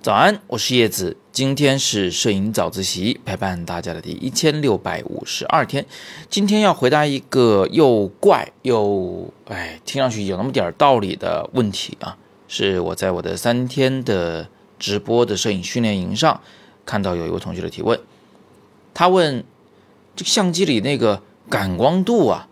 早安，我是叶子。今天是摄影早自习陪伴大家的第一千六百五十二天。今天要回答一个又怪又哎，听上去有那么点道理的问题啊，是我在我的三天的直播的摄影训练营上看到有一位同学的提问。他问这个相机里那个感光度啊，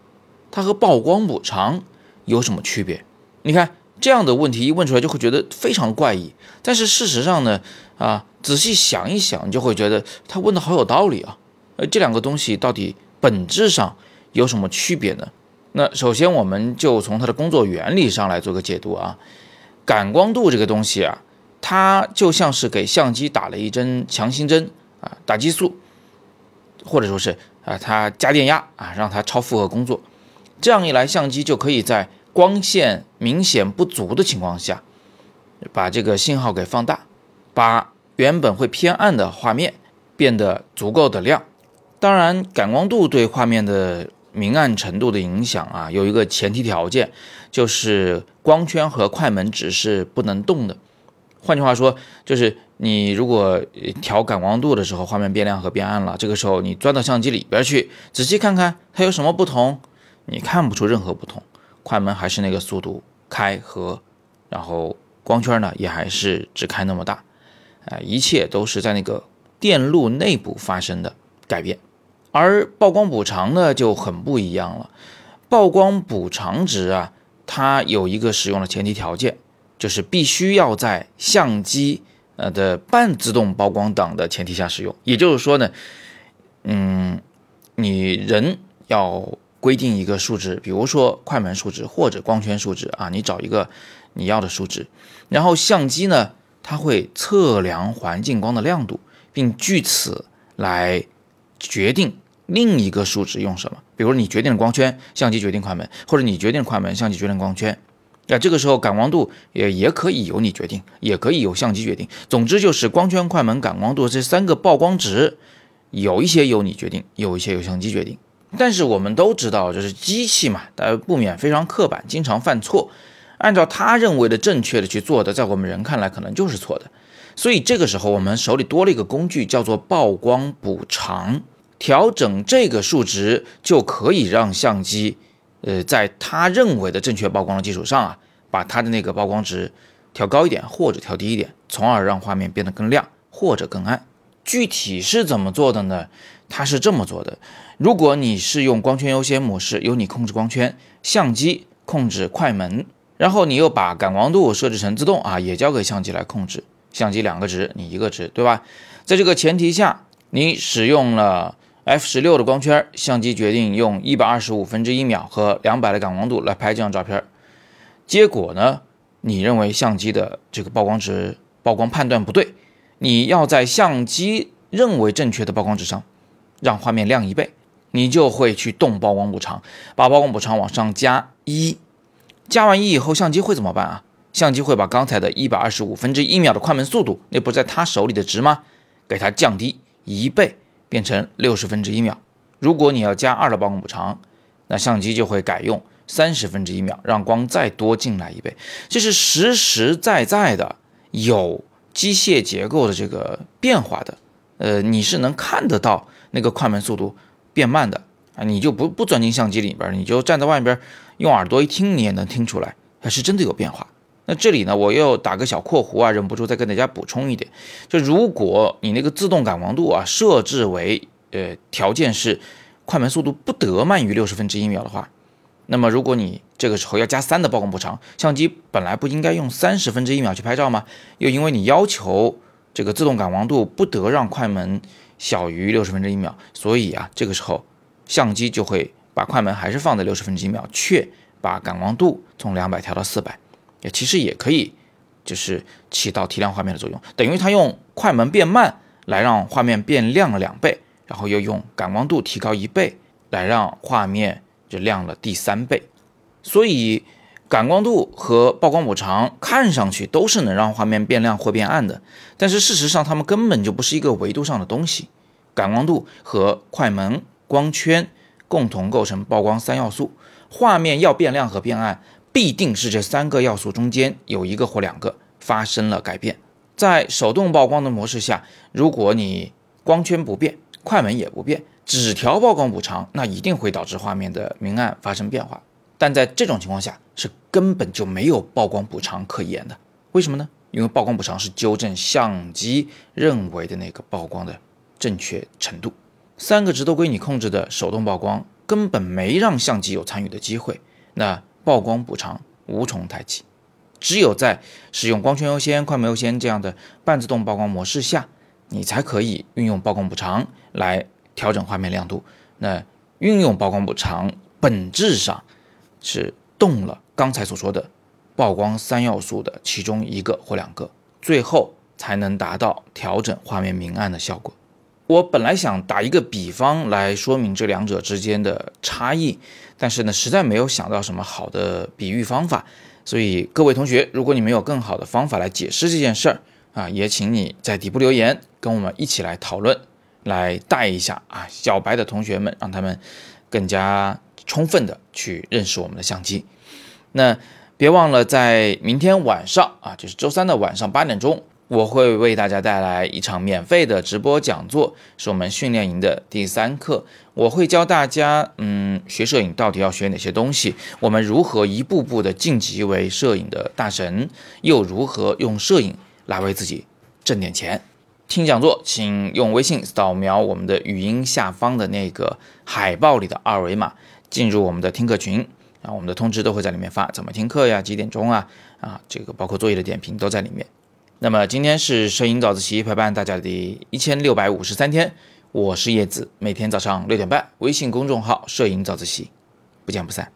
它和曝光补偿有什么区别？你看。这样的问题一问出来，就会觉得非常怪异。但是事实上呢，啊，仔细想一想，就会觉得他问的好有道理啊。呃，这两个东西到底本质上有什么区别呢？那首先，我们就从它的工作原理上来做个解读啊。感光度这个东西啊，它就像是给相机打了一针强心针啊，打激素，或者说是啊，它加电压啊，让它超负荷工作。这样一来，相机就可以在光线明显不足的情况下，把这个信号给放大，把原本会偏暗的画面变得足够的亮。当然，感光度对画面的明暗程度的影响啊，有一个前提条件，就是光圈和快门值是不能动的。换句话说，就是你如果调感光度的时候，画面变亮和变暗了，这个时候你钻到相机里边去，仔细看看它有什么不同，你看不出任何不同。快门还是那个速度开合，然后光圈呢也还是只开那么大，啊，一切都是在那个电路内部发生的改变，而曝光补偿呢就很不一样了。曝光补偿值啊，它有一个使用的前提条件，就是必须要在相机呃的半自动曝光档的前提下使用。也就是说呢，嗯，你人要。规定一个数值，比如说快门数值或者光圈数值啊，你找一个你要的数值，然后相机呢，它会测量环境光的亮度，并据此来决定另一个数值用什么。比如你决定了光圈，相机决定快门，或者你决定快门，相机决定光圈。那这个时候感光度也也可以由你决定，也可以由相机决定。总之就是光圈、快门、感光度这三个曝光值，有一些由你决定，有一些由相机决定。但是我们都知道，就是机器嘛，呃，不免非常刻板，经常犯错。按照他认为的正确的去做的，在我们人看来可能就是错的。所以这个时候，我们手里多了一个工具，叫做曝光补偿。调整这个数值，就可以让相机，呃，在他认为的正确曝光的基础上啊，把它的那个曝光值调高一点或者调低一点，从而让画面变得更亮或者更暗。具体是怎么做的呢？它是这么做的：如果你是用光圈优先模式，由你控制光圈，相机控制快门，然后你又把感光度设置成自动啊，也交给相机来控制。相机两个值，你一个值，对吧？在这个前提下，你使用了 f 十六的光圈，相机决定用一百二十五分之一秒和两百的感光度来拍这张照片。结果呢，你认为相机的这个曝光值、曝光判断不对，你要在相机认为正确的曝光值上。让画面亮一倍，你就会去动曝光补偿，把曝光补偿往上加一，加完一以后，相机会怎么办啊？相机会把刚才的一百二十五分之一秒的快门速度，那不在他手里的值吗？给它降低一倍，变成六十分之一秒。如果你要加二的曝光补偿，那相机就会改用三十分之一秒，让光再多进来一倍。这是实实在在的有机械结构的这个变化的，呃，你是能看得到。那个快门速度变慢的啊，你就不不钻进相机里边，你就站在外边用耳朵一听，你也能听出来，还是真的有变化。那这里呢，我又打个小括弧啊，忍不住再跟大家补充一点，就如果你那个自动感光度啊设置为呃条件是快门速度不得慢于六十分之一秒的话，那么如果你这个时候要加三的曝光补偿，相机本来不应该用三十分之一秒去拍照吗？又因为你要求这个自动感光度不得让快门。小于六十分之一秒，所以啊，这个时候相机就会把快门还是放在六十分之一秒，却把感光度从两百调到四百，也其实也可以，就是起到提亮画面的作用，等于它用快门变慢来让画面变亮了两倍，然后又用感光度提高一倍来让画面就亮了第三倍，所以。感光度和曝光补偿看上去都是能让画面变亮或变暗的，但是事实上它们根本就不是一个维度上的东西。感光度和快门、光圈共同构成曝光三要素。画面要变亮和变暗，必定是这三个要素中间有一个或两个发生了改变。在手动曝光的模式下，如果你光圈不变，快门也不变，只调曝光补偿，那一定会导致画面的明暗发生变化。但在这种情况下，是根本就没有曝光补偿可言的。为什么呢？因为曝光补偿是纠正相机认为的那个曝光的正确程度。三个值都归你控制的手动曝光，根本没让相机有参与的机会。那曝光补偿无从谈起。只有在使用光圈优先、快门优先这样的半自动曝光模式下，你才可以运用曝光补偿来调整画面亮度。那运用曝光补偿本质上是动了刚才所说的曝光三要素的其中一个或两个，最后才能达到调整画面明暗的效果。我本来想打一个比方来说明这两者之间的差异，但是呢，实在没有想到什么好的比喻方法。所以各位同学，如果你们有更好的方法来解释这件事儿啊，也请你在底部留言，跟我们一起来讨论，来带一下啊小白的同学们，让他们更加充分的去认识我们的相机。那别忘了在明天晚上啊，就是周三的晚上八点钟。我会为大家带来一场免费的直播讲座，是我们训练营的第三课。我会教大家，嗯，学摄影到底要学哪些东西，我们如何一步步的晋级为摄影的大神，又如何用摄影来为自己挣点钱。听讲座，请用微信扫描我们的语音下方的那个海报里的二维码，进入我们的听课群，啊，我们的通知都会在里面发，怎么听课呀，几点钟啊，啊，这个包括作业的点评都在里面。那么今天是摄影早自习陪伴大家的第一千六百五十三天，我是叶子，每天早上六点半，微信公众号“摄影早自习”，不见不散。